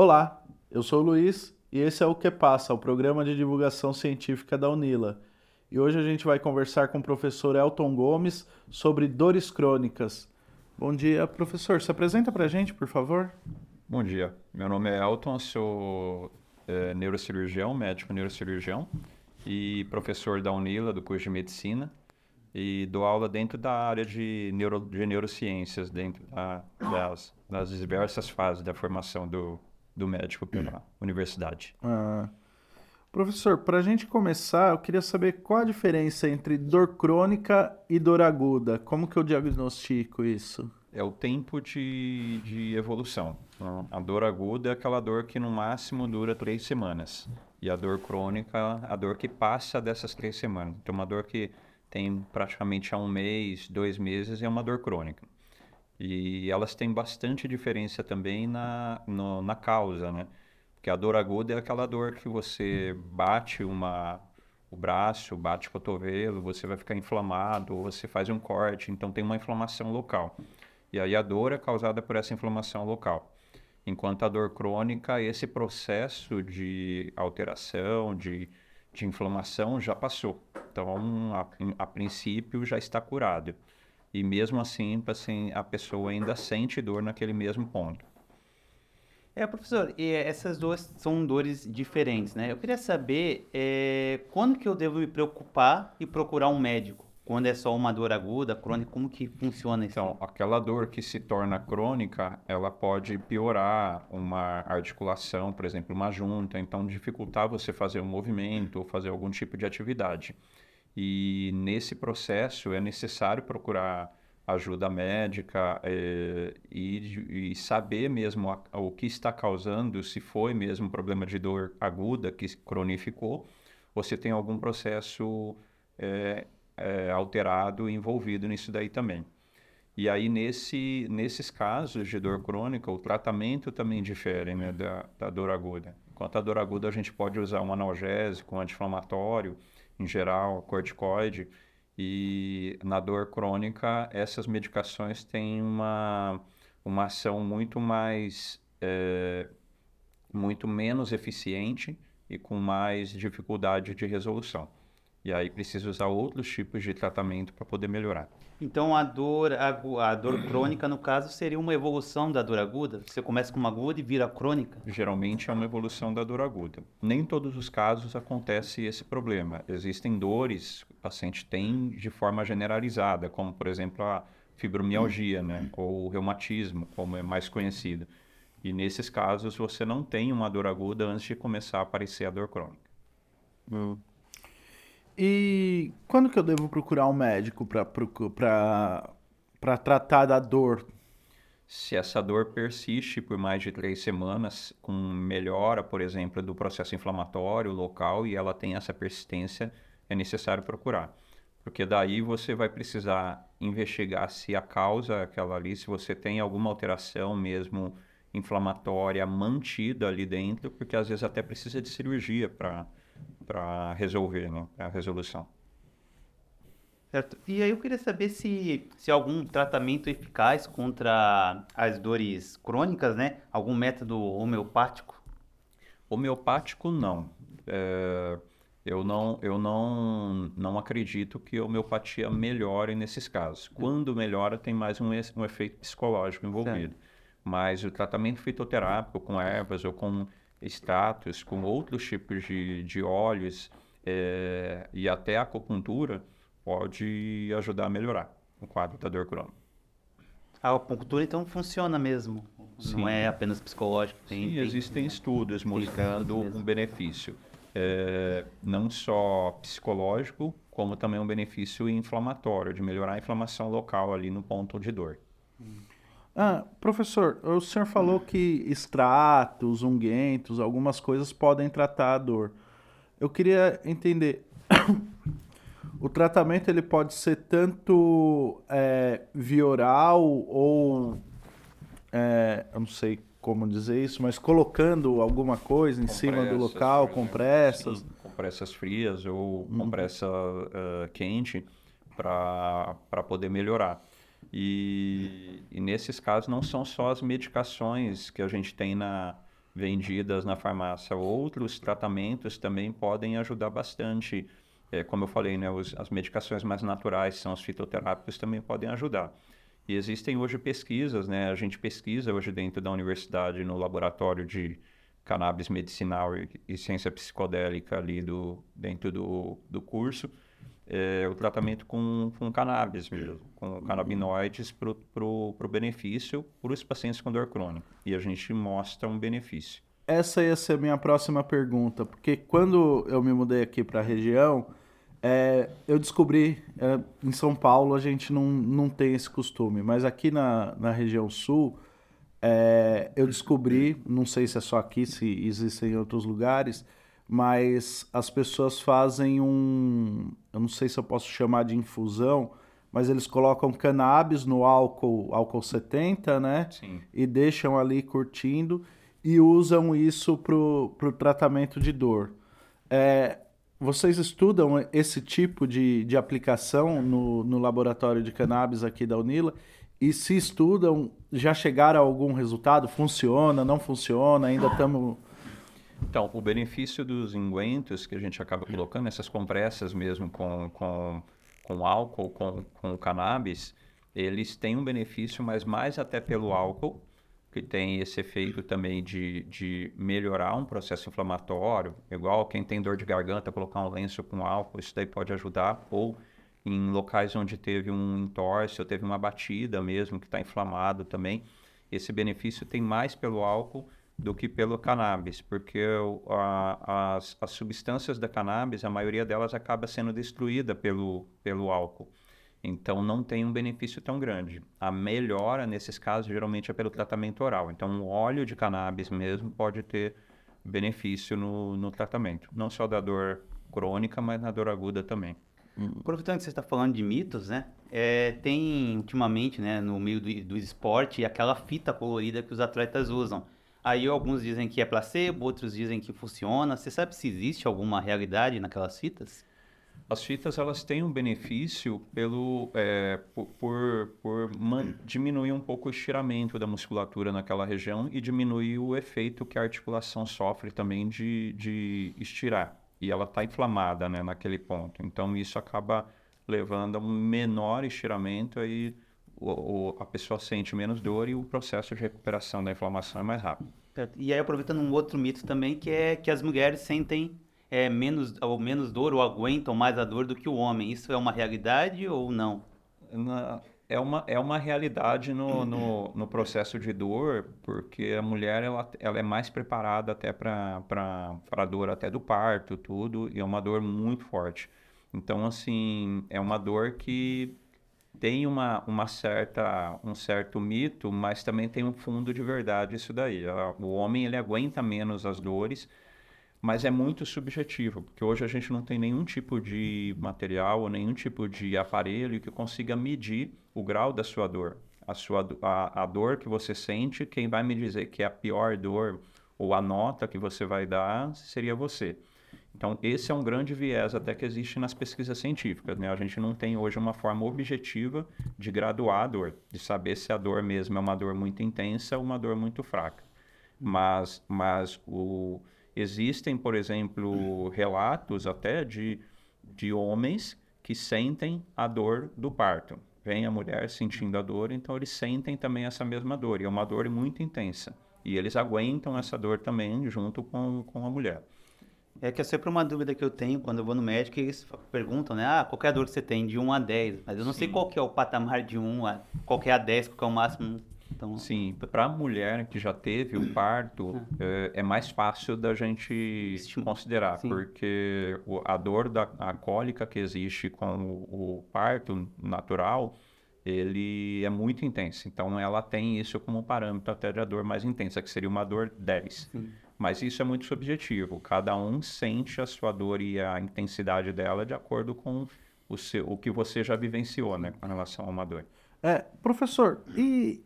Olá, eu sou o Luiz e esse é o Que Passa, o programa de divulgação científica da Unila. E hoje a gente vai conversar com o professor Elton Gomes sobre dores crônicas. Bom dia, professor. Se apresenta para a gente, por favor. Bom dia. Meu nome é Elton, sou é, neurocirurgião, médico neurocirurgião e professor da Unila, do curso de medicina. E dou aula dentro da área de, neuro, de neurociências, dentro da, das, das diversas fases da formação do, do médico pela universidade. Ah, professor, para a gente começar, eu queria saber qual a diferença entre dor crônica e dor aguda. Como que eu diagnostico isso? É o tempo de, de evolução. A dor aguda é aquela dor que no máximo dura três semanas. E a dor crônica, a dor que passa dessas três semanas. Então, uma dor que tem praticamente há um mês, dois meses, é uma dor crônica. E elas têm bastante diferença também na, no, na causa, né? Porque a dor aguda é aquela dor que você bate uma, o braço, bate o cotovelo, você vai ficar inflamado, ou você faz um corte, então tem uma inflamação local. E aí a dor é causada por essa inflamação local. Enquanto a dor crônica, esse processo de alteração, de, de inflamação já passou. Então, a, a princípio, já está curado. E mesmo assim, assim, a pessoa ainda sente dor naquele mesmo ponto. É, professor, e essas duas são dores diferentes, né? Eu queria saber é, quando que eu devo me preocupar e procurar um médico? Quando é só uma dor aguda, crônica, como que funciona isso? Então, aquela dor que se torna crônica, ela pode piorar uma articulação, por exemplo, uma junta, então dificultar você fazer um movimento ou fazer algum tipo de atividade. E nesse processo é necessário procurar ajuda médica é, e, e, saber mesmo a, o que está causando, se foi mesmo problema de dor aguda que cronificou, ou se tem algum processo é, é, alterado envolvido nisso daí também. E aí, nesse, nesses casos de dor crônica, o tratamento também difere né, da, da dor aguda. Enquanto a dor aguda, a gente pode usar um analgésico, um anti-inflamatório, em geral, corticoide, e na dor crônica, essas medicações têm uma, uma ação muito mais, é, muito menos eficiente e com mais dificuldade de resolução. E aí precisa usar outros tipos de tratamento para poder melhorar. Então a dor, a, a, dor crônica, no caso, seria uma evolução da dor aguda? Você começa com uma aguda e vira crônica? Geralmente é uma evolução da dor aguda. Nem em todos os casos acontece esse problema. Existem dores que o paciente tem de forma generalizada, como por exemplo a fibromialgia, né? ou o reumatismo, como é mais conhecido. E nesses casos você não tem uma dor aguda antes de começar a aparecer a dor crônica. Hum. E quando que eu devo procurar um médico para tratar da dor? Se essa dor persiste por mais de três semanas, com melhora, por exemplo, do processo inflamatório local e ela tem essa persistência, é necessário procurar. Porque daí você vai precisar investigar se a causa é aquela ali, se você tem alguma alteração mesmo inflamatória mantida ali dentro, porque às vezes até precisa de cirurgia para para resolver né, a resolução. Certo. E aí eu queria saber se, se algum tratamento eficaz contra as dores crônicas, né? Algum método homeopático? Homeopático, não. É, eu não, eu não, não acredito que a homeopatia melhore nesses casos. Quando melhora, tem mais um, um efeito psicológico envolvido. Certo. Mas o tratamento fitoterápico com ervas ou com extratos, com outros tipos de, de óleos é, e até a acupuntura pode ajudar a melhorar o quadro da dor crônica. A acupuntura então funciona mesmo, Sim. não é apenas psicológico. Tem, Sim, tem, existem estudos mostrando um benefício, é, não só psicológico, como também um benefício inflamatório, de melhorar a inflamação local ali no ponto de dor. Hum. Ah, professor, o senhor falou que extratos, unguentos, algumas coisas podem tratar a dor. Eu queria entender. o tratamento ele pode ser tanto é, via oral ou é, eu não sei como dizer isso, mas colocando alguma coisa em compressas, cima do local, compressas. Sim, compressas frias ou hum. compressa uh, quente para poder melhorar. E, e, nesses casos não são só as medicações que a gente tem na vendidas na farmácia. Outros tratamentos também podem ajudar bastante. É, como eu falei, né, os, as medicações mais naturais, são os fitoterápicos, também podem ajudar. E existem hoje pesquisas, né? A gente pesquisa hoje dentro da universidade no laboratório de cannabis medicinal e, e ciência psicodélica ali do, dentro do, do curso, é, o tratamento com, com cannabis mesmo, com canabinoides para o benefício para os pacientes com dor crônica. E a gente mostra um benefício. Essa ia ser a minha próxima pergunta, porque quando eu me mudei aqui para a região, é, eu descobri, é, em São Paulo a gente não, não tem esse costume, mas aqui na, na região sul, é, eu descobri, não sei se é só aqui, se existem em outros lugares, mas as pessoas fazem um, eu não sei se eu posso chamar de infusão, mas eles colocam cannabis no álcool, álcool 70, né? Sim. E deixam ali curtindo e usam isso para o tratamento de dor. É, vocês estudam esse tipo de, de aplicação no, no laboratório de cannabis aqui da Unila? E se estudam, já chegaram a algum resultado? Funciona, não funciona? Ainda estamos então, o benefício dos ingüentos que a gente acaba colocando, essas compressas mesmo com, com, com álcool, com, com cannabis, eles têm um benefício, mas mais até pelo álcool, que tem esse efeito também de, de melhorar um processo inflamatório, igual quem tem dor de garganta, colocar um lenço com álcool, isso daí pode ajudar, ou em locais onde teve um entorse ou teve uma batida mesmo, que está inflamado também, esse benefício tem mais pelo álcool do que pelo cannabis, porque a, as, as substâncias da cannabis, a maioria delas acaba sendo destruída pelo, pelo álcool. Então não tem um benefício tão grande. A melhora nesses casos geralmente é pelo tratamento oral. Então o óleo de cannabis mesmo pode ter benefício no, no tratamento, não só da dor crônica, mas na dor aguda também. Aproveitando que você está falando de mitos, né? É, tem ultimamente, né, no meio do, do esporte, aquela fita colorida que os atletas usam. Aí alguns dizem que é placebo, outros dizem que funciona. Você sabe se existe alguma realidade naquelas fitas? As fitas elas têm um benefício pelo é, por, por, por diminuir um pouco o estiramento da musculatura naquela região e diminuir o efeito que a articulação sofre também de, de estirar. E ela está inflamada né, naquele ponto. Então isso acaba levando a um menor estiramento aí o, o, a pessoa sente menos dor e o processo de recuperação da inflamação é mais rápido. E aí, aproveitando um outro mito também, que é que as mulheres sentem é, menos, ou menos dor ou aguentam mais a dor do que o homem. Isso é uma realidade ou não? Na, é, uma, é uma realidade no, no, no, processo de dor, porque a mulher ela, ela é mais preparada até para a dor até do parto, tudo, e é uma dor muito forte. Então, assim, é uma dor que tem uma, uma certa, um certo mito, mas também tem um fundo de verdade isso daí. O homem ele aguenta menos as dores, mas é muito subjetivo, porque hoje a gente não tem nenhum tipo de material ou nenhum tipo de aparelho que consiga medir o grau da sua dor. A, sua, a, a dor que você sente, quem vai me dizer que é a pior dor ou a nota que você vai dar seria você. Então, esse é um grande viés até que existe nas pesquisas científicas. Né? A gente não tem hoje uma forma objetiva de graduar a dor, de saber se a dor mesmo é uma dor muito intensa ou uma dor muito fraca. Mas, mas o, existem, por exemplo, relatos até de, de homens que sentem a dor do parto. Vem a mulher sentindo a dor, então eles sentem também essa mesma dor, e é uma dor muito intensa. E eles aguentam essa dor também junto com, com a mulher. É que é sempre uma dúvida que eu tenho quando eu vou no médico, eles perguntam, né? Ah, qual é a dor que você tem? De 1 a 10. Mas eu não Sim. sei qual que é o patamar de 1 a... Qual que é a 10, qual é o máximo. Então... Sim, para a mulher que já teve o parto, é, é mais fácil da gente considerar, Sim. porque a dor da a cólica que existe com o, o parto natural, ele é muito intenso. Então, ela tem isso como parâmetro até de a dor mais intensa, que seria uma dor 10. Sim. Mas isso é muito subjetivo. Cada um sente a sua dor e a intensidade dela de acordo com o, seu, o que você já vivenciou, né, com relação a uma dor. É, professor, e,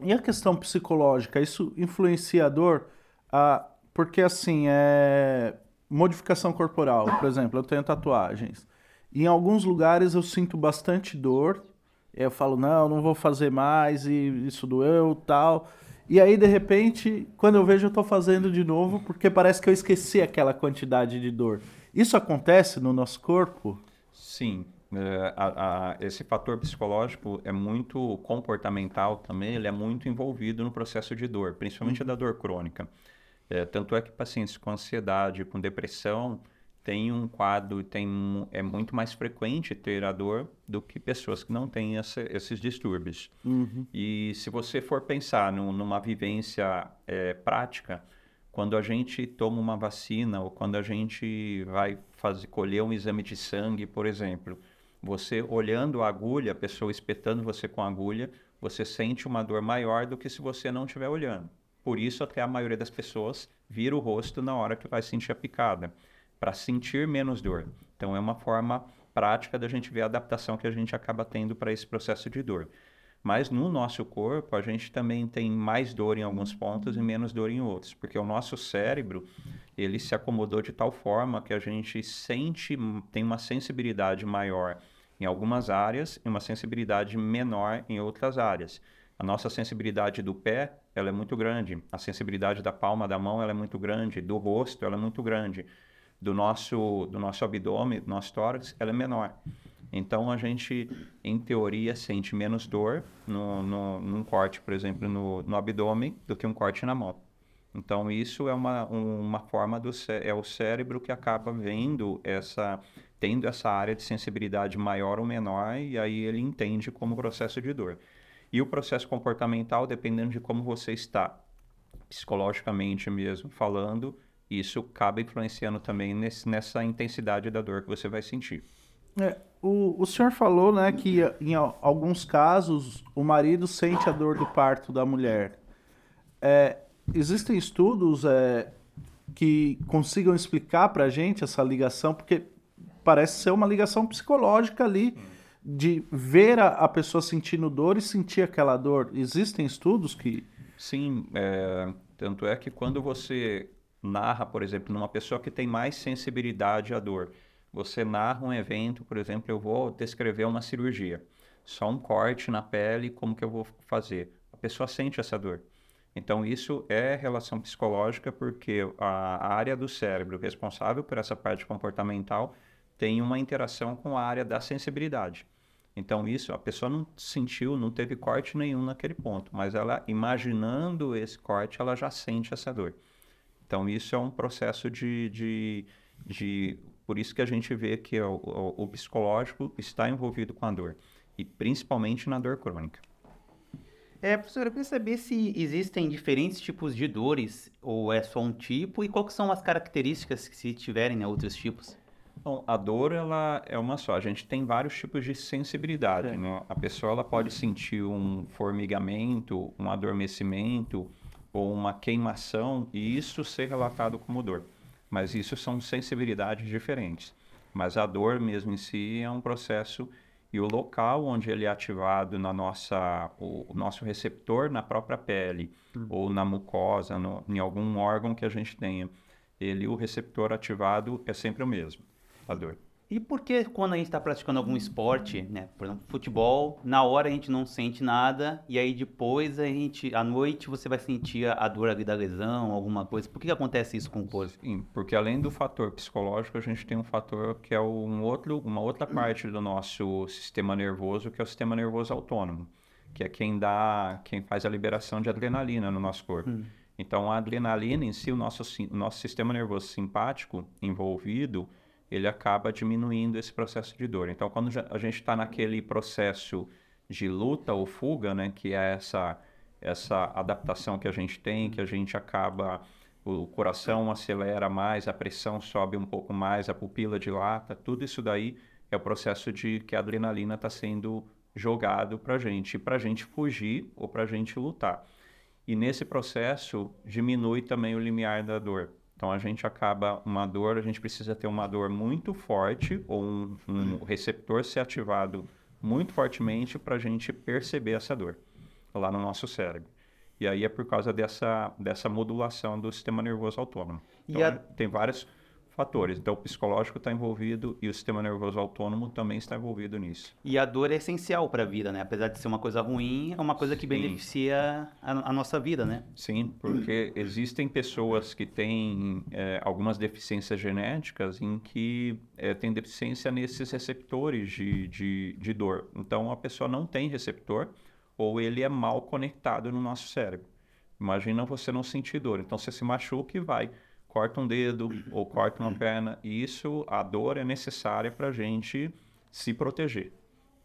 e a questão psicológica? Isso influencia a dor? Ah, porque, assim, é modificação corporal. Por exemplo, eu tenho tatuagens. Em alguns lugares eu sinto bastante dor. Eu falo, não, não vou fazer mais, e isso doeu, tal. E aí, de repente, quando eu vejo, eu estou fazendo de novo, porque parece que eu esqueci aquela quantidade de dor. Isso acontece no nosso corpo? Sim. É, a, a, esse fator psicológico é muito comportamental também, ele é muito envolvido no processo de dor, principalmente uhum. da dor crônica. É, tanto é que pacientes com ansiedade, com depressão, têm um quadro, tem, é muito mais frequente ter a dor do que pessoas que não têm essa, esses distúrbios. Uhum. E se você for pensar no, numa vivência é, prática, quando a gente toma uma vacina ou quando a gente vai fazer, colher um exame de sangue, por exemplo, você olhando a agulha, a pessoa espetando você com a agulha, você sente uma dor maior do que se você não estiver olhando. Por isso, até a maioria das pessoas vira o rosto na hora que vai sentir a picada, para sentir menos dor. Então, é uma forma prática da gente ver a adaptação que a gente acaba tendo para esse processo de dor. Mas no nosso corpo, a gente também tem mais dor em alguns pontos e menos dor em outros, porque o nosso cérebro, ele se acomodou de tal forma que a gente sente, tem uma sensibilidade maior em algumas áreas e uma sensibilidade menor em outras áreas. A nossa sensibilidade do pé, ela é muito grande. A sensibilidade da palma da mão, ela é muito grande. Do rosto, ela é muito grande. Do nosso, do nosso abdômen, do nosso tórax, ela é menor. Então, a gente, em teoria, sente menos dor no, no, num corte, por exemplo, no, no abdômen, do que um corte na mão. Então, isso é uma, uma forma do é o cérebro que acaba vendo essa, tendo essa área de sensibilidade maior ou menor, e aí ele entende como processo de dor. E o processo comportamental, dependendo de como você está, psicologicamente mesmo falando, isso acaba influenciando também nesse, nessa intensidade da dor que você vai sentir. É, o, o senhor falou né, que em alguns casos o marido sente a dor do parto da mulher. É, existem estudos é, que consigam explicar para a gente essa ligação, porque parece ser uma ligação psicológica ali de ver a, a, pessoa sentindo dor e sentir aquela dor. Existem estudos que. Sim, é, tanto é que quando você narra, por exemplo, numa pessoa que tem mais sensibilidade à dor, você narra um evento, por exemplo, eu vou descrever uma cirurgia, só um corte na pele, como que eu vou fazer? A pessoa sente essa dor. Então, isso é relação psicológica, porque a, área do cérebro responsável por essa parte comportamental tem uma interação com a área da sensibilidade. Então, isso, a pessoa não sentiu, não teve corte nenhum naquele ponto, mas ela, imaginando esse corte, ela já sente essa dor. Então, isso é um processo de. de, de por isso que a gente vê que o, o, o psicológico está envolvido com a dor, e principalmente na dor crônica. É, professor, eu queria saber se existem diferentes tipos de dores, ou é só um tipo, e quais são as características que se tiverem né, outros tipos? Bom, a dor ela é uma só. A gente tem vários tipos de sensibilidade. Né? A pessoa ela pode sentir um formigamento, um adormecimento ou uma queimação e isso ser relatado como dor. Mas isso são sensibilidades diferentes. Mas a dor mesmo em si é um processo e o local onde ele é ativado na nossa o, o nosso receptor na própria pele hum. ou na mucosa, no, em algum órgão que a gente tenha, ele o receptor ativado é sempre o mesmo a dor. E por que quando a gente está praticando algum esporte, né, por exemplo, futebol, na hora a gente não sente nada e aí depois a gente, à noite você vai sentir a dor ali da lesão, alguma coisa. Por que, que acontece isso com o corpo? Sim, porque além do fator psicológico, a gente tem um fator que é um outro, uma outra parte do nosso sistema nervoso, que é o sistema nervoso autônomo, que é quem dá, quem faz a liberação de adrenalina no nosso corpo. Hum. Então, a adrenalina em si, o nosso, o nosso sistema nervoso simpático envolvido, ele acaba diminuindo esse processo de dor. Então, quando a gente está naquele processo de luta ou fuga, né, que é essa essa adaptação que a gente tem, que a gente acaba o coração acelera mais, a pressão sobe um pouco mais, a pupila dilata, tudo isso daí é o processo de que a adrenalina está sendo jogado para a gente, para a gente fugir ou para a gente lutar. E nesse processo diminui também o limiar da dor. Então a gente acaba uma dor, a gente precisa ter uma dor muito forte ou um, um receptor ser ativado muito fortemente para a gente perceber essa dor lá no nosso cérebro. E aí é por causa dessa, dessa modulação do sistema nervoso autônomo. Então, a... tem vários fatores. Então, o psicológico está envolvido e o sistema nervoso autônomo também está envolvido nisso. E a dor é essencial para a vida, né? Apesar de ser uma coisa ruim, é uma coisa que Sim. beneficia a, a nossa vida, né? Sim, porque existem pessoas que têm é, algumas deficiências genéticas em que é, tem deficiência nesses receptores de, de, de dor. Então, a pessoa não tem receptor ou ele é mal conectado no nosso cérebro. Imagina você não sentir dor. Então, você se machuca e vai, corta um dedo ou corta uma perna. E isso, a dor é necessária para a gente se proteger.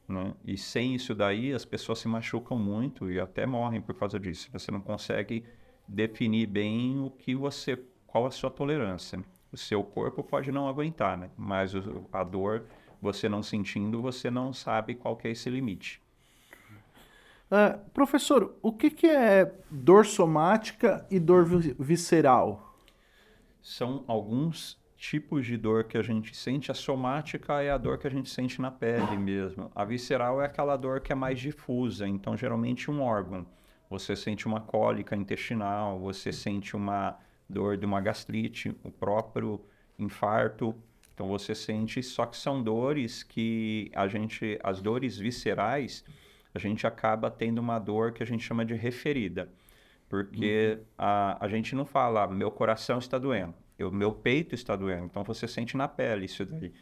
Né? E sem isso daí, as pessoas se machucam muito e até morrem por causa disso. Você não consegue definir bem o que você, qual a sua tolerância. O seu corpo pode não aguentar, né? Mas o- a dor, você não sentindo, você não sabe qual que é esse limite. Ah, professor, o que, que é dor somática e dor vi- visceral? São alguns tipos de dor que a gente sente. A somática é a dor que a gente sente na pele mesmo. A visceral é aquela dor que é mais difusa, então geralmente um órgão. Você sente uma cólica intestinal, você sente uma dor de uma gastrite, o próprio infarto. Então você sente, só que são dores que a gente, as dores viscerais, a gente acaba tendo uma dor que a gente chama de referida. Porque a, a gente não fala, meu coração está doendo, o meu peito está doendo. Então você sente na pele isso daí.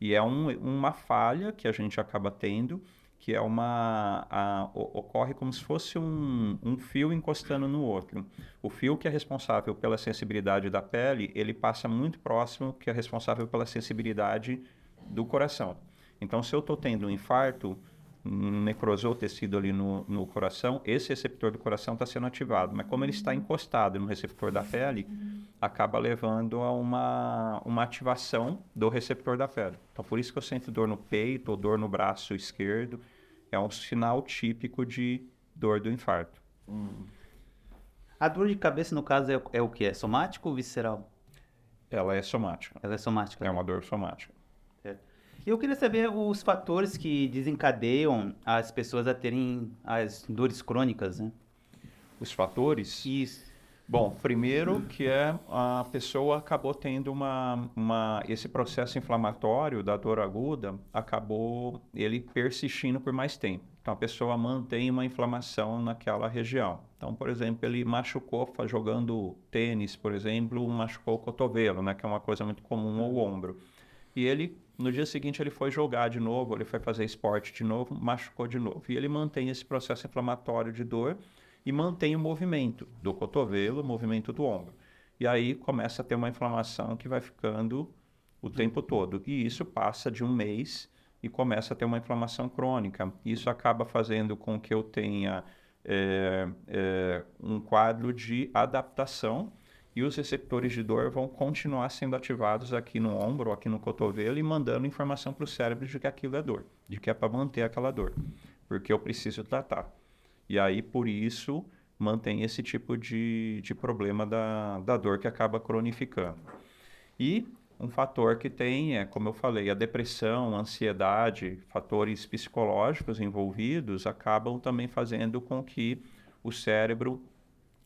E é um, uma falha que a gente acaba tendo, que é uma. a- o- ocorre como se fosse um, um fio encostando no outro. O fio que é responsável pela sensibilidade da pele, ele passa muito próximo que é responsável pela sensibilidade do coração. Então, se eu estou tendo um infarto, necrosou o tecido ali no, no coração, esse receptor do coração está sendo ativado. Mas como ele está encostado no receptor da pele, acaba levando a uma, uma ativação do receptor da pele. Então, por isso que eu sinto dor no peito ou dor no braço esquerdo. É um sinal típico de dor do infarto. A dor de cabeça, no caso, é, é o que? É somático ou visceral? Ela é somática. Ela é somática. É uma dor somática. Eu queria saber os fatores que desencadeiam as pessoas a terem as dores crônicas, né? Os fatores. Isso. Bom, primeiro que é a pessoa acabou tendo uma, uma esse processo inflamatório da dor aguda acabou ele persistindo por mais tempo. Então a pessoa mantém uma inflamação naquela região. Então, por exemplo, ele machucou jogando tênis, por exemplo, machucou o cotovelo, né, que é uma coisa muito comum ao ombro. E ele no dia seguinte ele foi jogar de novo, ele foi fazer esporte de novo, machucou de novo. E ele mantém esse processo inflamatório de dor e mantém o movimento do cotovelo, o movimento do ombro. E aí começa a ter uma inflamação que vai ficando o tempo todo. E isso passa de um mês e começa a ter uma inflamação crônica. Isso acaba fazendo com que eu tenha eh, eh, um quadro de adaptação e os receptores de dor vão continuar sendo ativados aqui no ombro, aqui no cotovelo e mandando informação para o cérebro de que aquilo é dor, de que é para manter aquela dor, porque eu preciso tratar. E aí, por isso, mantém esse tipo de, de problema da, da dor que acaba cronificando. E um fator que tem é, como eu falei, a depressão, a ansiedade, fatores psicológicos envolvidos acabam também fazendo com que o cérebro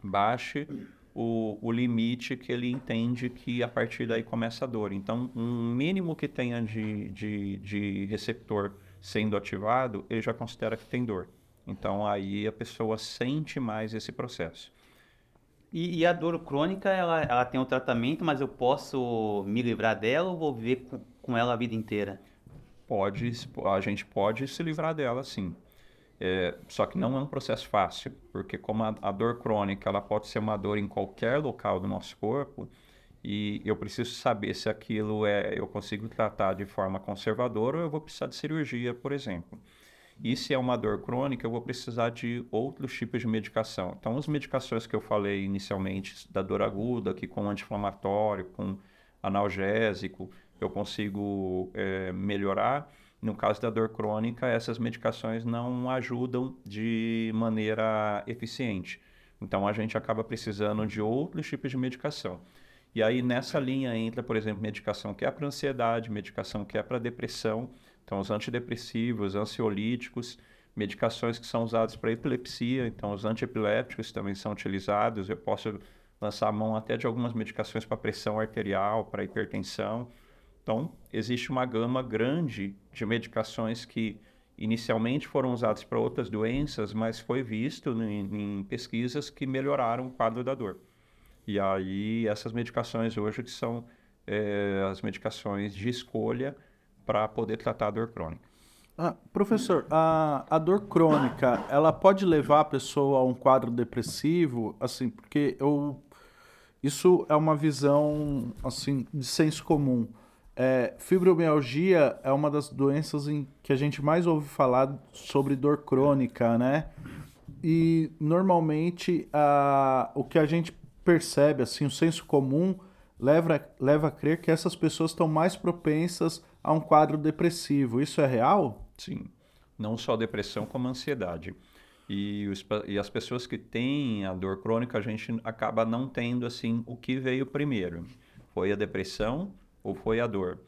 baixe o, o limite que ele entende que a partir daí começa a dor. Então, um mínimo que tenha de, de, de receptor sendo ativado, ele já considera que tem dor. Então, aí a pessoa sente mais esse processo. E, e a dor crônica, ela, ela tem um tratamento, mas eu posso me livrar dela ou vou viver com, com ela a vida inteira? Pode, a gente pode se livrar dela, sim. É, só que não é um processo fácil, porque como a, a dor crônica, ela pode ser uma dor em qualquer local do nosso corpo, e eu preciso saber se aquilo é eu consigo tratar de forma conservadora ou eu vou precisar de cirurgia, por exemplo. E se é uma dor crônica, eu vou precisar de outros tipos de medicação. Então, as medicações que eu falei inicialmente, da dor aguda, que com anti-inflamatório, com analgésico, eu consigo é, melhorar. No caso da dor crônica, essas medicações não ajudam de maneira eficiente. Então, a gente acaba precisando de outros tipos de medicação. E aí, nessa linha entra, por exemplo, medicação que é para ansiedade, medicação que é para depressão. Então, os antidepressivos, ansiolíticos, medicações que são usadas para epilepsia. Então, os antiepilépticos também são utilizados. Eu posso lançar a mão até de algumas medicações para pressão arterial, para hipertensão. Então, existe uma gama grande de medicações que inicialmente foram usadas para outras doenças, mas foi visto em, em, pesquisas que melhoraram o quadro da dor. E aí, essas medicações hoje que são é, as medicações de escolha para poder tratar a dor crônica. Ah, professor, a, a dor crônica, ela pode levar a pessoa a um quadro depressivo, assim, porque eu, isso é uma visão, assim, de senso comum. É, fibromialgia é uma das doenças em que a gente mais ouve falar sobre dor crônica, né? E normalmente a, o que a gente percebe, assim, o senso comum leva, leva a crer que essas pessoas estão mais propensas a um quadro depressivo. Isso é real? Sim. Não só depressão, como ansiedade. E, os, e, as pessoas que têm a dor crônica, a gente acaba não tendo assim o que veio primeiro. Foi a depressão ou foi a dor?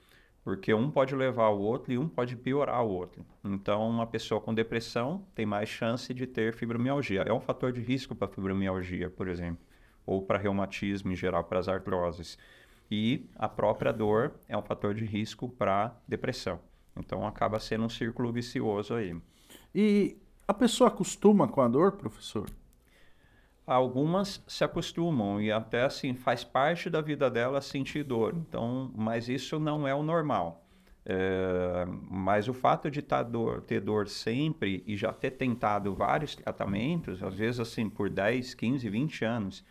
Porque um pode levar o outro e um pode piorar o outro. Então, uma pessoa com depressão tem mais chance de ter fibromialgia. É um fator de risco para fibromialgia, por exemplo, ou para reumatismo em geral, para as artroses. E a própria dor é um fator de risco para depressão. Então acaba sendo um círculo vicioso aí. E a pessoa acostuma com a dor, professor? Algumas se acostumam e até assim faz parte da vida dela sentir dor. Então, mas isso não é o normal. É, mas o fato de tá dor, ter dor sempre e já ter tentado vários tratamentos, às vezes assim por 10, 15, 20 anos,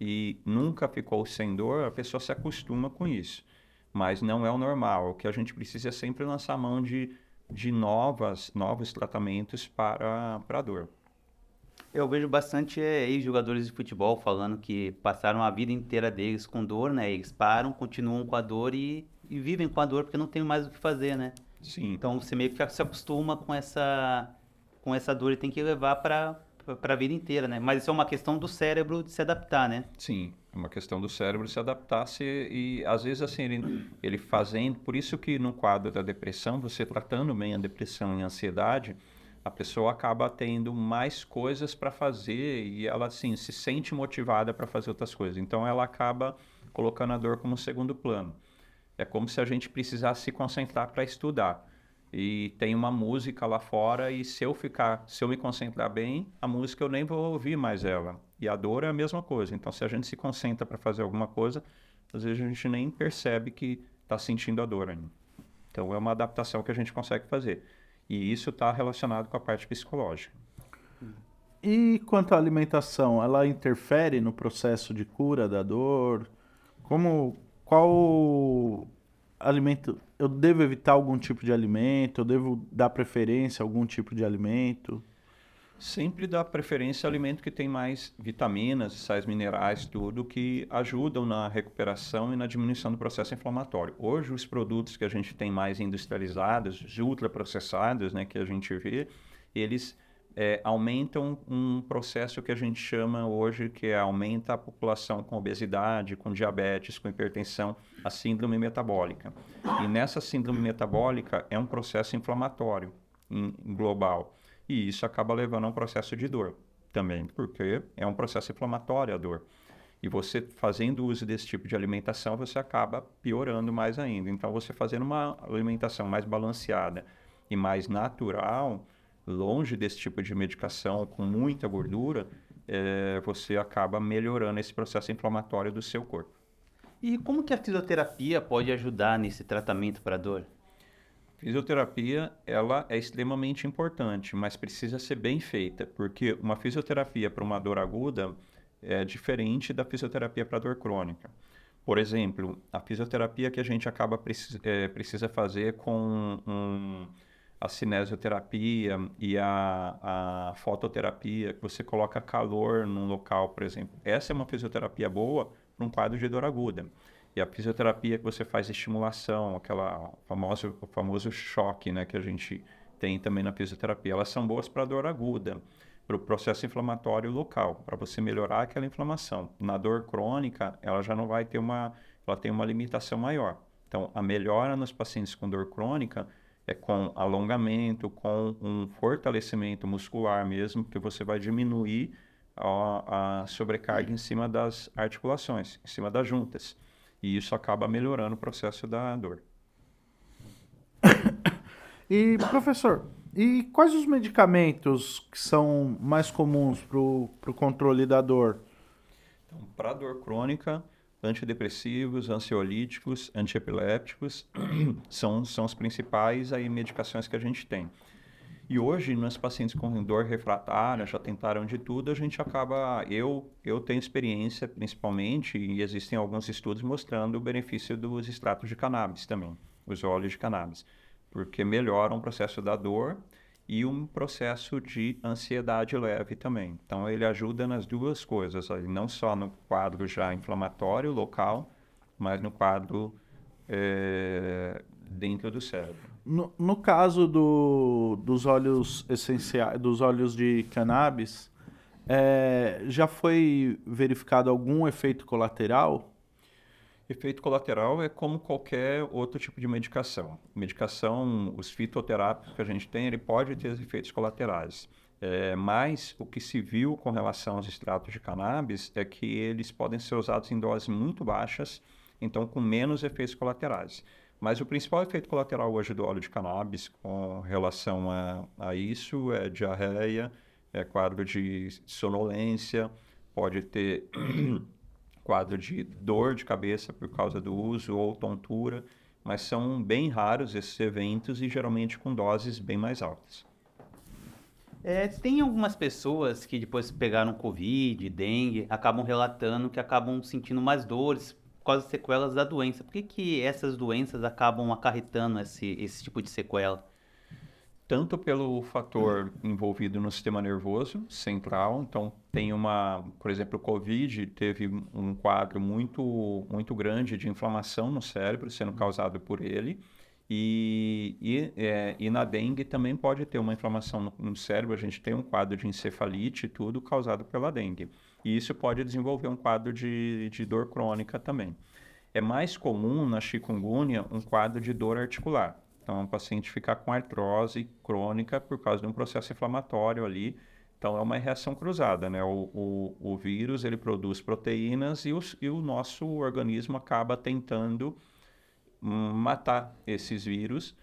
e nunca ficou sem dor, a pessoa se acostuma com isso. Mas não é o normal. O que a gente precisa é sempre lançar mão de, de novas, novos tratamentos para, a dor. Eu vejo bastante é, ex-jogadores de futebol falando que passaram a vida inteira deles com dor, né? Eles param, continuam com a dor e, e vivem com a dor porque não tem mais o que fazer, né? Sim. Então você meio que se acostuma com essa, com essa dor e tem que levar para para a vida inteira, né? Mas isso é uma questão do cérebro de se adaptar, né? Sim, é uma questão do cérebro se adaptar se, e às vezes assim ele, ele fazendo, por isso que no quadro da depressão, você tratando bem a depressão e a ansiedade, a pessoa acaba tendo mais coisas para fazer e ela assim se sente motivada para fazer outras coisas. Então ela acaba colocando a dor como segundo plano. É como se a gente precisasse se concentrar para estudar e tem uma música lá fora e se eu ficar, se eu me concentrar bem, a música eu nem vou ouvir mais ela. E a dor é a mesma coisa. Então, se a gente se concentra para fazer alguma coisa, às vezes a gente nem percebe que está sentindo a dor ainda. Então, é uma adaptação que a gente consegue fazer. E isso está relacionado com a parte psicológica. E quanto à alimentação, ela interfere no processo de cura da dor? Como qual alimento, eu devo evitar algum tipo de alimento, eu devo dar preferência a algum tipo de alimento? Sempre dá preferência ao alimento que tem mais vitaminas, sais minerais, tudo que ajudam na recuperação e na diminuição do processo inflamatório. Hoje, os produtos que a gente tem mais industrializados, ultraprocessados, né, que a gente vê, eles é, aumentam um processo que a gente chama hoje, que é, aumenta a população com obesidade, com diabetes, com hipertensão, a síndrome metabólica. E nessa síndrome metabólica é um processo inflamatório em global. E isso acaba levando a um processo de dor também, porque é um processo inflamatório a dor. E você fazendo uso desse tipo de alimentação, você acaba piorando mais ainda. Então, você fazendo uma alimentação mais balanceada e mais natural, longe desse tipo de medicação com muita gordura, é, você acaba melhorando esse processo inflamatório do seu corpo. E como que a fisioterapia pode ajudar nesse tratamento para dor? Fisioterapia, ela é extremamente importante, mas precisa ser bem feita, porque uma fisioterapia para uma dor aguda é diferente da fisioterapia para dor crônica. Por exemplo, a fisioterapia que a gente acaba é, precisa fazer com um, a cinesioterapia e a, a fototerapia, que você coloca calor num local, por exemplo. Essa é uma fisioterapia boa para um quadro de dor aguda. E a fisioterapia que você faz estimulação, aquela famosa, o famoso choque né, que a gente tem também na fisioterapia, elas são boas para dor aguda, para o processo inflamatório local, para você melhorar aquela inflamação. Na dor crônica, ela já não vai ter uma, ela tem uma limitação maior. Então, a melhora nos pacientes com dor crônica é com alongamento, com um fortalecimento muscular mesmo, que você vai diminuir a, a sobrecarga em cima das articulações, em cima das juntas. E isso acaba melhorando o processo da dor. E, professor, e quais os medicamentos que são mais comuns para o controle da dor? Então, para dor crônica, antidepressivos, ansiolíticos, antiepilépticos são, são os principais aí, medicações que a gente tem. E hoje, nos pacientes com dor refratária, já tentaram de tudo, a gente acaba. Eu, eu tenho experiência, principalmente, e existem alguns estudos mostrando o benefício dos extratos de cannabis também, os óleos de cannabis, porque melhoram o processo da dor e um processo de ansiedade leve também. Então, ele ajuda nas duas coisas, não só no quadro já inflamatório local, mas no quadro é, dentro do cérebro. No, no caso do, dos óleos essenciais, dos óleos de cannabis, é, já foi verificado algum efeito colateral? Efeito colateral é como qualquer outro tipo de medicação. Medicação, os fitoterápicos que a gente tem, ele pode ter efeitos colaterais. É, mas o que se viu com relação aos extratos de cannabis é que eles podem ser usados em doses muito baixas, então com menos efeitos colaterais. Mas o principal efeito colateral hoje do óleo de cannabis com relação a, a isso é diarreia, é quadro de sonolência, pode ter quadro de dor de cabeça por causa do uso ou tontura, mas são bem raros esses eventos e geralmente com doses bem mais altas. É, tem algumas pessoas que depois pegaram Covid, dengue, acabam relatando que acabam sentindo mais dores causa sequelas da doença. Por que, que essas doenças acabam acarretando esse, esse tipo de sequela? Tanto pelo fator envolvido no sistema nervoso central, então tem uma, por exemplo, o COVID teve um quadro muito, muito grande de inflamação no cérebro sendo causado por ele. E, e, é, e, na dengue também pode ter uma inflamação no, no, cérebro, a gente tem um quadro de encefalite e tudo causado pela dengue. E isso pode desenvolver um quadro de, de dor crônica também. É mais comum na chikungunya um quadro de dor articular. Então, o paciente ficar com artrose crônica por causa de um processo inflamatório ali. Então, é uma reação cruzada, né? O, o, o vírus, ele produz proteínas e, os, e o nosso organismo acaba tentando hum, matar esses vírus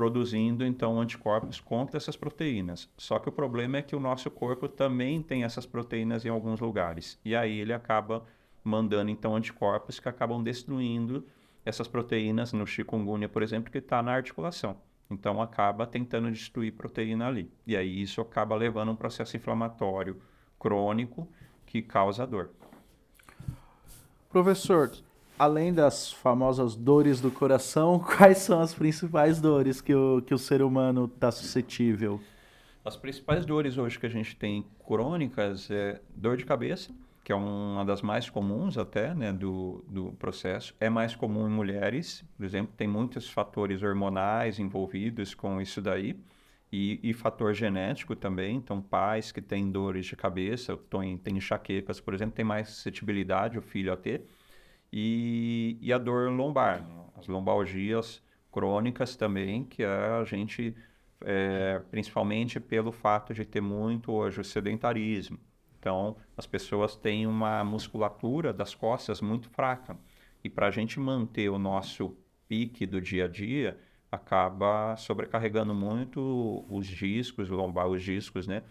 produzindo então anticorpos contra essas proteínas. Só que o problema é que o nosso corpo também tem essas proteínas em alguns lugares. E aí ele acaba mandando então anticorpos que acabam destruindo essas proteínas no chikungunya, por exemplo, que está na articulação. Então acaba tentando destruir proteína ali. E aí isso acaba levando a um processo inflamatório crônico que causa dor. Professor, além das famosas dores do coração, quais são as principais dores que o, que o ser humano está suscetível? As principais dores hoje que a gente tem crônicas é dor de cabeça, que é uma das mais comuns até né, do, do processo. É mais comum em mulheres, por exemplo, tem muitos fatores hormonais envolvidos com isso daí. E, e, fator genético também. Então, pais que têm dores de cabeça, têm, têm enxaquecas, por exemplo, têm mais suscetibilidade o filho a ter e, e a dor lombar, as lombalgias crônicas também, que a gente, é, principalmente pelo fato de ter muito hoje o sedentarismo. Então, as pessoas têm uma musculatura das costas muito fraca. E para a gente manter o nosso pique do dia a dia, acaba sobrecarregando muito os discos, lombar, os discos, né?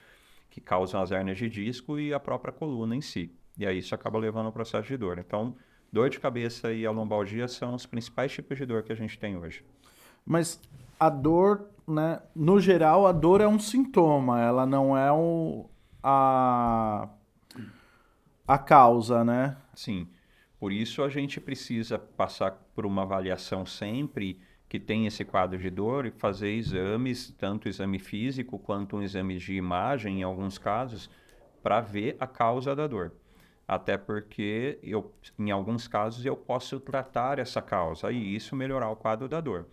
Que causam as hernias de disco e a própria coluna em si. E aí isso acaba levando ao processo de dor. Então, dor de cabeça e a lombalgia são os principais tipos de dor que a gente tem hoje. Mas a dor, né, no geral, a dor é um sintoma, ela não é um, a, a causa, né? Sim. Por isso a gente precisa passar por uma avaliação sempre que tem esse quadro de dor e fazer exames, tanto exame físico quanto um exame de imagem, em alguns casos, para ver a causa da dor até porque eu, em alguns casos eu posso tratar essa causa e isso melhorar o quadro da dor.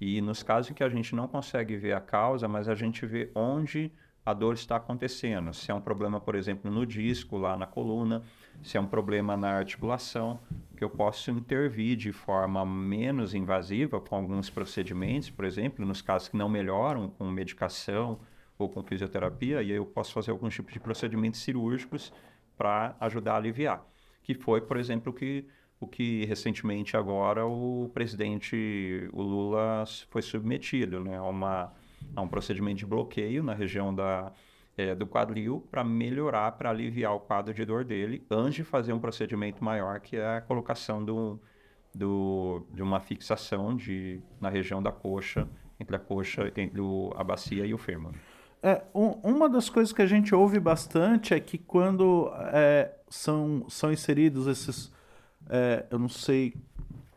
E nos casos em que a gente não consegue ver a causa, mas a gente vê onde a dor está acontecendo. Se é um problema, por exemplo, no disco, lá na coluna, se é um problema na articulação, que eu posso intervir de forma menos invasiva com alguns procedimentos, por exemplo, nos casos que não melhoram com medicação ou com fisioterapia, e aí eu posso fazer alguns tipos de procedimentos cirúrgicos para ajudar a aliviar. Que foi, por exemplo, que, o que recentemente agora o presidente, o Lula, foi submetido né, a, uma, a um procedimento de bloqueio na região da, é, do quadril para melhorar, para aliviar o quadro de dor dele, antes de fazer um procedimento maior, que é a colocação do, do, de uma fixação de, na região da coxa, entre a coxa, entre o, a bacia e o fêmur. É, um, uma das coisas que a gente ouve bastante é que quando é, são, são inseridos esses, é, eu não sei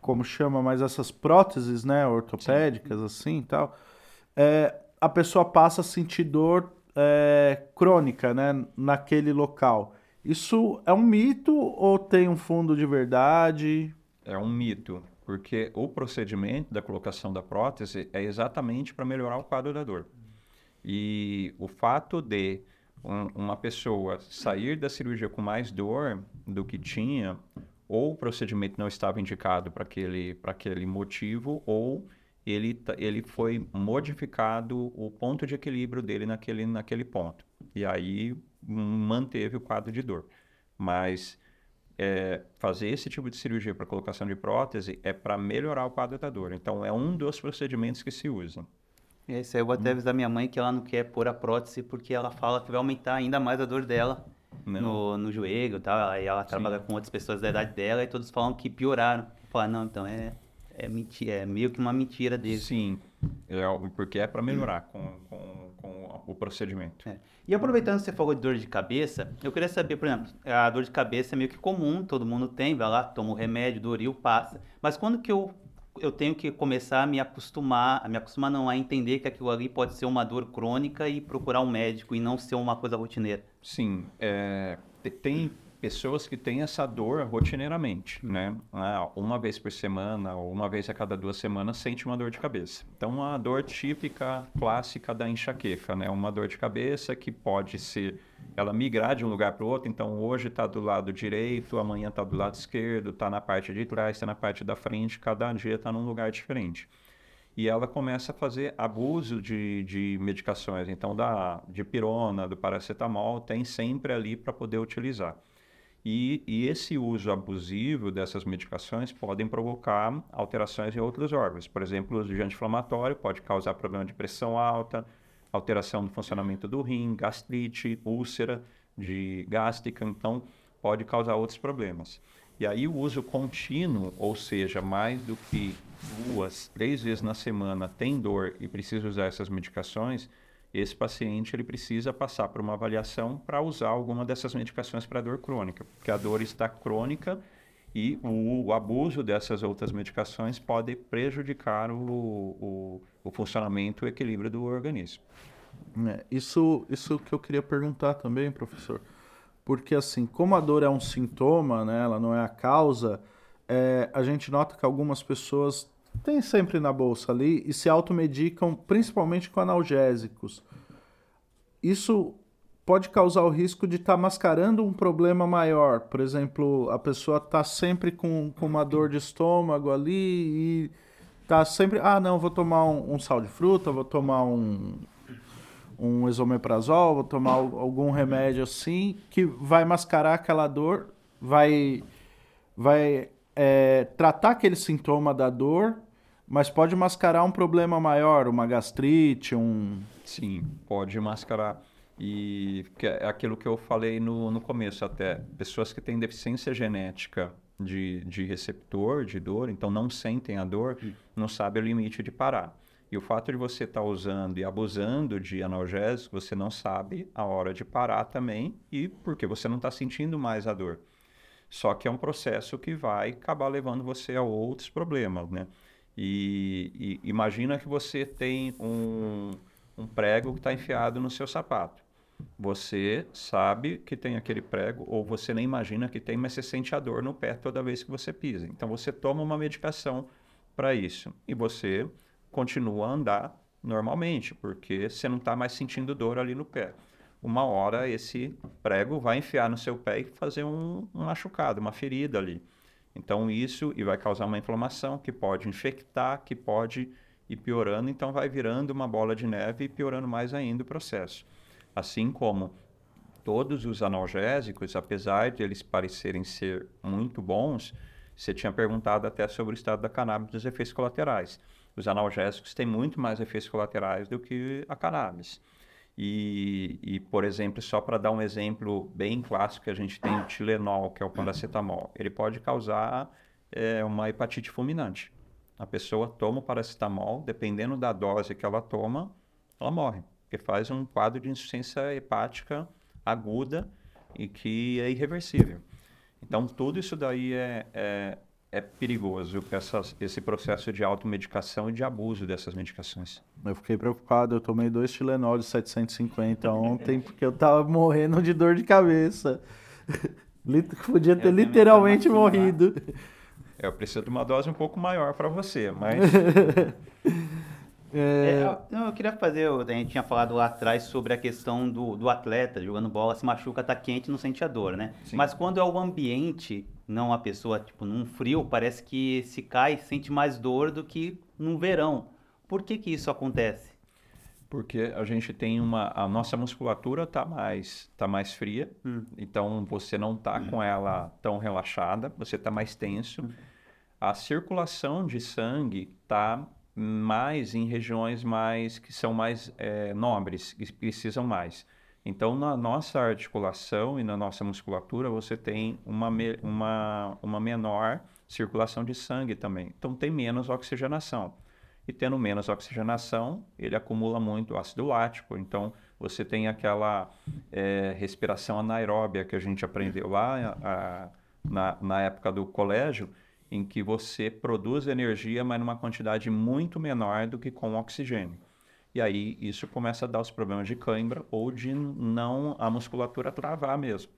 como chama, mas essas próteses, né, ortopédicas, Sim. assim tal, é, a pessoa passa a sentir dor é, crônica, né, naquele local. Isso é um mito ou tem um fundo de verdade? É um mito, porque o procedimento da colocação da prótese é exatamente para melhorar o quadro da dor. E o fato de um, uma pessoa sair da cirurgia com mais dor do que tinha, ou o procedimento não estava indicado para aquele, aquele motivo, ou ele, ele foi modificado o ponto de equilíbrio dele naquele, naquele ponto. E aí manteve o quadro de dor. Mas é, fazer esse tipo de cirurgia para colocação de prótese é para melhorar o quadro da dor. Então, é um dos procedimentos que se Esse aí eu vou até hum. avisar minha mãe que ela não quer pôr a prótese porque ela fala que vai aumentar ainda mais a dor dela no, no joelho e tal. Aí ela trabalha Sim. com outras pessoas da idade dela e todos falam que pioraram. Falar, não, então é, é, mentira, é meio que uma mentira deles. Sim, é, porque é para melhorar com, com, com, o procedimento. É. E aproveitando que você falou de dor de cabeça, eu queria saber, por exemplo, a dor de cabeça é meio que comum, todo mundo tem, vai lá, toma o remédio, Doril, passa. Mas quando que eu eu tenho que começar a me acostumar, a me acostumar não, a entender que aquilo ali pode ser uma dor crônica e procurar um médico e não ser uma coisa rotineira. Sim, é, tem pessoas que têm essa dor rotineiramente, né? Ah, uma vez por semana ou uma vez a cada duas semanas sente uma dor de cabeça. Então, uma dor típica, clássica da enxaqueca, né? Uma dor de cabeça que pode ser ela migrar de um lugar para o outro. Então, hoje está do lado direito, amanhã está do lado esquerdo, está na parte de trás, está na parte da frente. Cada dia está num lugar diferente e ela começa a fazer abuso de, de medicações. Então, da de pirona, do paracetamol, tem sempre ali para poder utilizar. E, e, esse uso abusivo dessas medicações podem provocar alterações em outros órgãos. Por exemplo, o uso de anti-inflamatório pode causar problema de pressão alta, alteração do funcionamento do rim, gastrite, úlcera de gástrica, então pode causar outros problemas. E aí o uso contínuo, ou seja, mais do que duas, três vezes na semana tem dor e precisa usar essas medicações, esse paciente ele precisa passar por uma avaliação para usar alguma dessas medicações para dor crônica, porque a dor está crônica e o, o abuso dessas outras medicações pode prejudicar o, o, o funcionamento e o equilíbrio do organismo. É, isso, isso que eu queria perguntar também, professor, porque assim, como a dor é um sintoma, né, ela não é a causa, é, a gente nota que algumas pessoas tem sempre na bolsa ali e se automedicam principalmente com analgésicos. Isso pode causar o risco de estar tá mascarando um problema maior. Por exemplo, a pessoa está sempre com, com uma dor de estômago ali e está sempre, ah, não, vou tomar um, um sal de fruta, vou tomar um, um esomeprazol, vou tomar algum remédio assim que vai mascarar aquela dor, vai vai é, tratar aquele sintoma da dor, mas pode mascarar um problema maior, uma gastrite, um. Sim, pode mascarar. E é aquilo que eu falei no, no começo até. Pessoas que têm deficiência genética de, de receptor de dor, então não sentem a dor, não sabem o limite de parar. E o fato de você estar tá usando e abusando de analgésicos, você não sabe a hora de parar também, e porque você não está sentindo mais a dor. Só que é um processo que vai acabar levando você a outros problemas, né? E, e imagina que você tem um, um prego que está enfiado no seu sapato. Você sabe que tem aquele prego, ou você nem imagina que tem, mas você sente a dor no pé toda vez que você pisa. Então você toma uma medicação para isso e você continua a andar normalmente, porque você não está mais sentindo dor ali no pé uma hora esse prego vai enfiar no seu pé e fazer um, um machucado, uma ferida ali. Então isso e vai causar uma inflamação que pode infectar, que pode e piorando, então vai virando uma bola de neve e piorando mais ainda o processo. Assim como todos os analgésicos, apesar de eles parecerem ser muito bons, você tinha perguntado até sobre o estado da cannabis dos efeitos colaterais. Os analgésicos têm muito mais efeitos colaterais do que a cannabis. E, e por exemplo, só para dar um exemplo bem clássico a gente tem o Tilenol, que é o paracetamol, ele pode causar é, uma hepatite fulminante. A pessoa toma o paracetamol, dependendo da dose que ela toma, ela morre, porque faz um quadro de insuficiência hepática aguda e que é irreversível. Então, tudo isso daí é, é, é perigoso, essas, esse processo de automedicação e de abuso dessas medicações. Eu fiquei preocupado, eu tomei dois Tilenol de 750 ontem, porque eu tava morrendo de dor de cabeça. Podia ter literalmente morrido. É, eu preciso de uma dose um pouco maior para você, mas É... É, eu, eu queria fazer, a gente tinha falado lá atrás sobre a questão do, do atleta jogando bola, se machuca, tá quente, não sente a dor, né? Sim. Mas quando é o ambiente, não a pessoa, tipo, num frio, parece que se cai, sente mais dor do que no verão. Por que que isso acontece? Porque a gente tem uma, a nossa musculatura tá mais, tá mais fria, hum. então você não tá hum. com ela tão relaxada, você tá mais tenso. Hum. A circulação de sangue tá mais em regiões mais que são mais é, nobres, que precisam mais. Então, na nossa articulação e na nossa musculatura, você tem uma, uma, uma menor circulação de sangue também. Então, tem menos oxigenação. E tendo menos oxigenação, ele acumula muito ácido lático. Então, você tem aquela é, respiração anaeróbia que a gente aprendeu lá a, na, na época do colégio, em que você produz energia, mas numa quantidade muito menor do que com oxigênio. E aí isso começa a dar os problemas de cãibra ou de não a musculatura travar mesmo.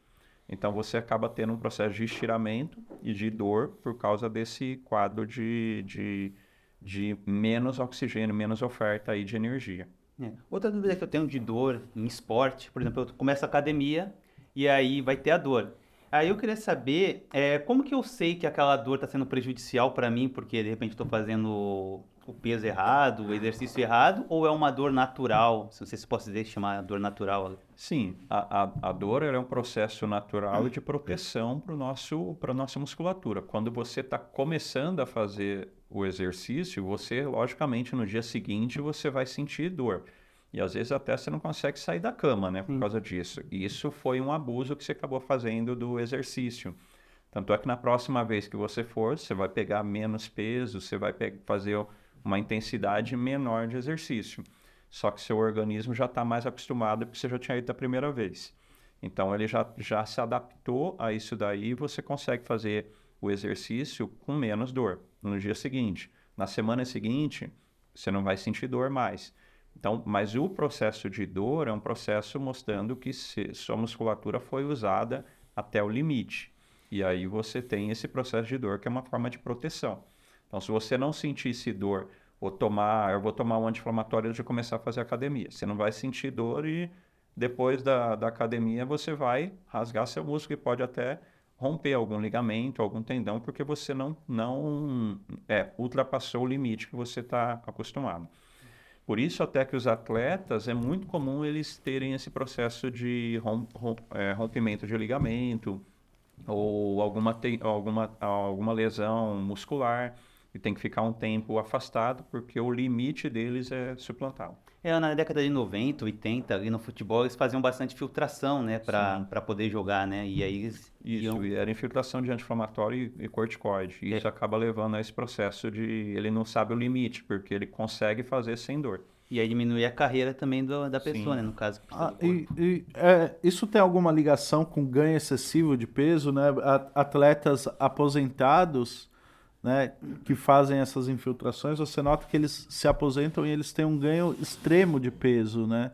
Então você acaba tendo um processo de estiramento e de dor por causa desse quadro de, de, de menos oxigênio, menos oferta aí de energia. É. Outra dúvida que eu tenho de dor em esporte, por exemplo, eu começo a academia e aí vai ter a dor. Aí eu queria saber é, como que eu sei que aquela dor está sendo prejudicial para mim, porque de repente estou fazendo o peso errado, o exercício errado, ou é uma dor natural? Se você pode dizer chamar dor natural. Sim, a, a, a dor é um processo natural de proteção para nosso para nossa musculatura. Quando você está começando a fazer o exercício, você logicamente no dia seguinte você vai sentir dor. E às vezes até você não consegue sair da cama, né, por Sim. causa disso. E isso foi um abuso que você acabou fazendo do exercício. Tanto é que na próxima vez que você for, você vai pegar menos peso, você vai fazer uma intensidade menor de exercício. Só que seu organismo já está mais acostumado porque você já tinha ido da primeira vez. Então ele já, já se adaptou a isso daí e você consegue fazer o exercício com menos dor no dia seguinte. Na semana seguinte, você não vai sentir dor mais. Então, mas o processo de dor é um processo mostrando que se, sua musculatura foi usada até o limite. E aí você tem esse processo de dor que é uma forma de proteção. Então, se você não sentisse dor ou tomar, eu vou tomar um anti-inflamatório antes de começar a fazer academia. Você não vai sentir dor e depois da, da academia você vai rasgar seu músculo e pode até romper algum ligamento, algum tendão, porque você não, não é, ultrapassou o limite que você está acostumado. Por isso até que os atletas é muito comum eles terem esse processo de é, rompimento de ligamento ou alguma, te, alguma, alguma lesão muscular e tem que ficar um tempo afastado porque o limite deles é suplantá-lo. É, na década de 90, 80, ali no futebol, eles faziam bastante filtração, né, para poder jogar, né? E aí Isso, iam... era infiltração de anti-inflamatório e, e corticoide. E é. isso acaba levando a esse processo de ele não sabe o limite, porque ele consegue fazer sem dor. E aí diminui a carreira também do, da pessoa, Sim. né? No caso. Ah, e, e é, isso tem alguma ligação com ganho excessivo de peso, né? Atletas aposentados né, que fazem essas infiltrações, você nota que eles se aposentam e eles têm um ganho extremo de peso, né?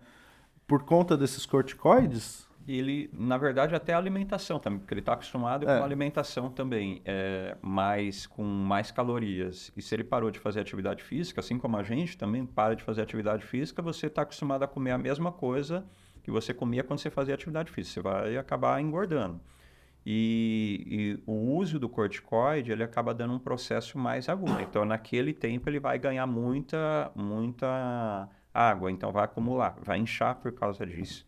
Por conta desses corticoides? Ele, na verdade, até a alimentação também, porque ele está acostumado é. com a alimentação também, é, mais, com mais calorias. E se ele parou de fazer atividade física, assim como a gente também para de fazer atividade física, você está acostumado a comer a mesma coisa que você comia quando você fazia atividade física. Você vai acabar engordando. E, e, o uso do corticoide ele acaba dando um processo mais agudo. Então, naquele tempo, ele vai ganhar muita, muita água, então vai acumular, vai inchar por causa disso.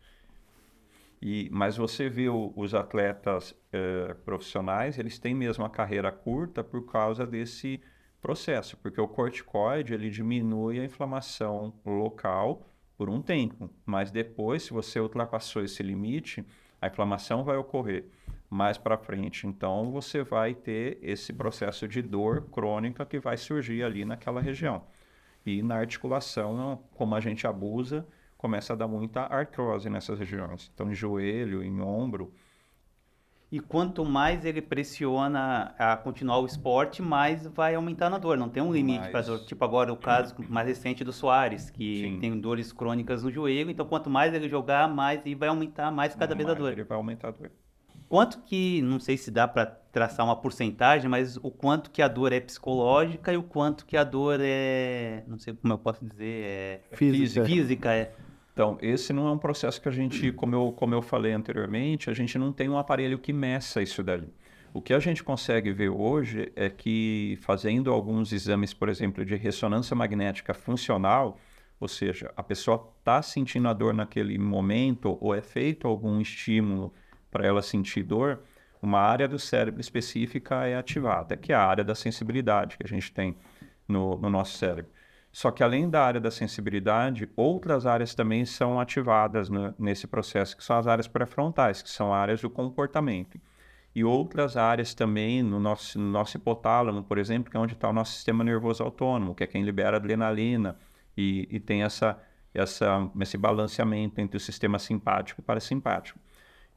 E, mas você vê os atletas eh, profissionais, eles têm mesmo a carreira curta por causa desse processo, porque o corticoide ele diminui a inflamação local por um tempo, mas depois, se você ultrapassou esse limite, a inflamação vai ocorrer mais para frente. Então, você vai ter esse processo de dor crônica que vai surgir ali naquela região. E na articulação, como a gente abusa, começa a dar muita artrose nessas regiões. Então, em joelho, em ombro. E quanto mais ele pressiona a continuar o esporte, mais vai aumentando a dor. Não tem um limite para dor. Tipo agora o caso mais recente do Soares, que Sim. tem dores crônicas no joelho. Então, quanto mais ele jogar, mais e vai aumentar mais cada vez a dor. Ele vai aumentar a dor. Quanto que, não sei se dá para traçar uma porcentagem, mas o quanto que a dor é psicológica e o quanto que a dor é, não sei como eu posso dizer, é física. física é. Então, esse não é um processo que a gente, como eu, como eu falei anteriormente, a gente não tem um aparelho que meça isso dali. O que a gente consegue ver hoje é que, fazendo alguns exames, por exemplo, de ressonância magnética funcional, ou seja, a pessoa está sentindo a dor naquele momento ou é feito algum estímulo para ela sentir dor, uma área do cérebro específica é ativada, que é a área da sensibilidade que a gente tem no, no nosso cérebro. Só que além da área da sensibilidade, outras áreas também são ativadas no, nesse processo, que são as áreas pré-frontais, que são áreas do comportamento. E outras áreas também no nosso, no nosso hipotálamo, por exemplo, que é onde está o nosso sistema nervoso autônomo, que é quem libera adrenalina e, e tem essa, essa, esse balanceamento entre o sistema simpático e parasimpático.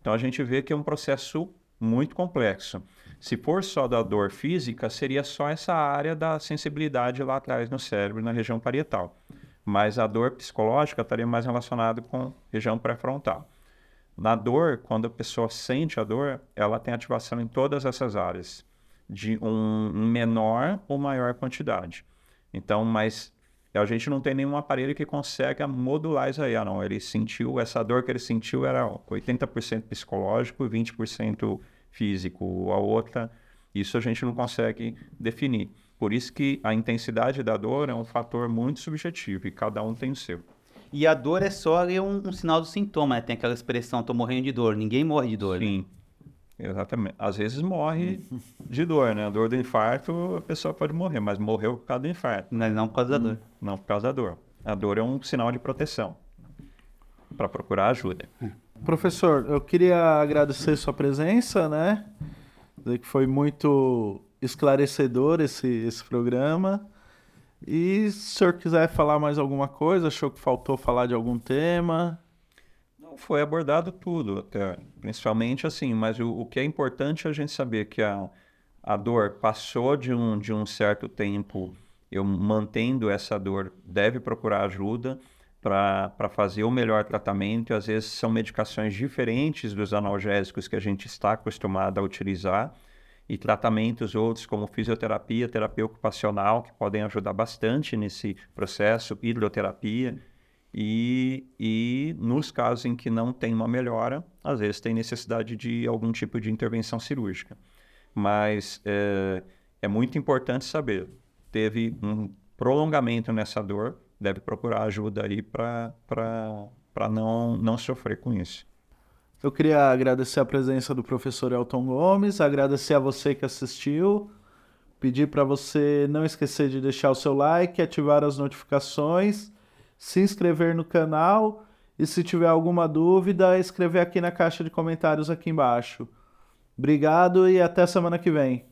Então a gente vê que é um processo muito complexo. Se for só da dor física, seria só essa área da sensibilidade lá atrás no cérebro, na região parietal. Mas a dor psicológica estaria mais relacionada com região pré-frontal. Na dor, quando a pessoa sente a dor, ela tem ativação em todas essas áreas, de um menor ou maior quantidade. Então, mas a gente não tem nenhum aparelho que consiga modular isso aí. Ah, não, ele sentiu, essa dor que ele sentiu era 80% psicológico e 20% físico, a outra, isso a gente não consegue definir. Por isso que a intensidade da dor é um fator muito subjetivo e cada um tem o seu. E a dor é só um, um sinal do sintoma, né? Tem aquela expressão, tô morrendo de dor. Ninguém morre de dor, né? Sim. Né? Exatamente. Às vezes morre de dor, né? A dor do infarto, a pessoa pode morrer, mas morreu por causa do infarto. Mas não por causa da dor. Não por causa da dor. A dor é um sinal de proteção para procurar ajuda. Professor, eu queria agradecer sua presença, né? Dizer que foi muito esclarecedor esse, esse programa. E se o senhor quiser falar mais alguma coisa, achou que faltou falar de algum tema? Foi abordado tudo, até, principalmente assim, mas o, o que é importante a gente saber que a, a dor passou de um, de um certo tempo, eu mantendo essa dor, deve procurar ajuda para fazer o melhor tratamento. Às vezes são medicações diferentes dos analgésicos que a gente está acostumado a utilizar e tratamentos outros como fisioterapia, terapia ocupacional, que podem ajudar bastante nesse processo, hidroterapia. E, e nos casos em que não tem uma melhora, às vezes tem necessidade de algum tipo de intervenção cirúrgica. Mas é, é muito importante saber, teve um prolongamento nessa dor, deve procurar ajuda aí para não, não sofrer com isso. Eu queria agradecer a presença do professor Elton Gomes, agradecer a você que assistiu, pedir para você não esquecer de deixar o seu like, ativar as notificações, se inscrever no canal e se tiver alguma dúvida, escrever aqui na caixa de comentários aqui embaixo. Obrigado e até semana que vem.